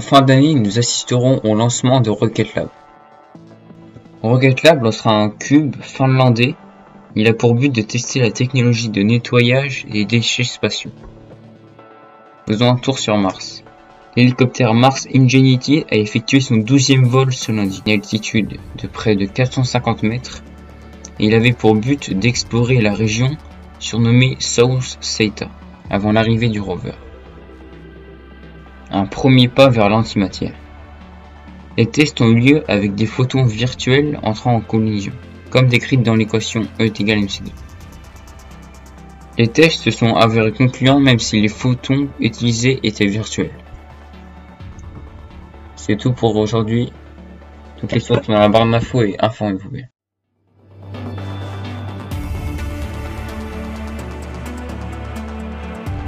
fin d'année, nous assisterons au lancement de Rocket Lab. Rocket Lab lancera un cube finlandais. Il a pour but de tester la technologie de nettoyage des déchets spatiaux. Faisons un tour sur Mars. L'hélicoptère Mars Ingenuity a effectué son douzième vol lundi, une altitude de près de 450 mètres, il avait pour but d'explorer la région surnommée South Theta avant l'arrivée du rover. Un premier pas vers l'antimatière. Les tests ont eu lieu avec des photons virtuels entrant en collision, comme décrite dans l'équation E égale mc2. Les tests se sont avérés concluants même si les photons utilisés étaient virtuels. C'est tout pour aujourd'hui. Toutes les sortes dans la barre d'infos et informez-vous bien.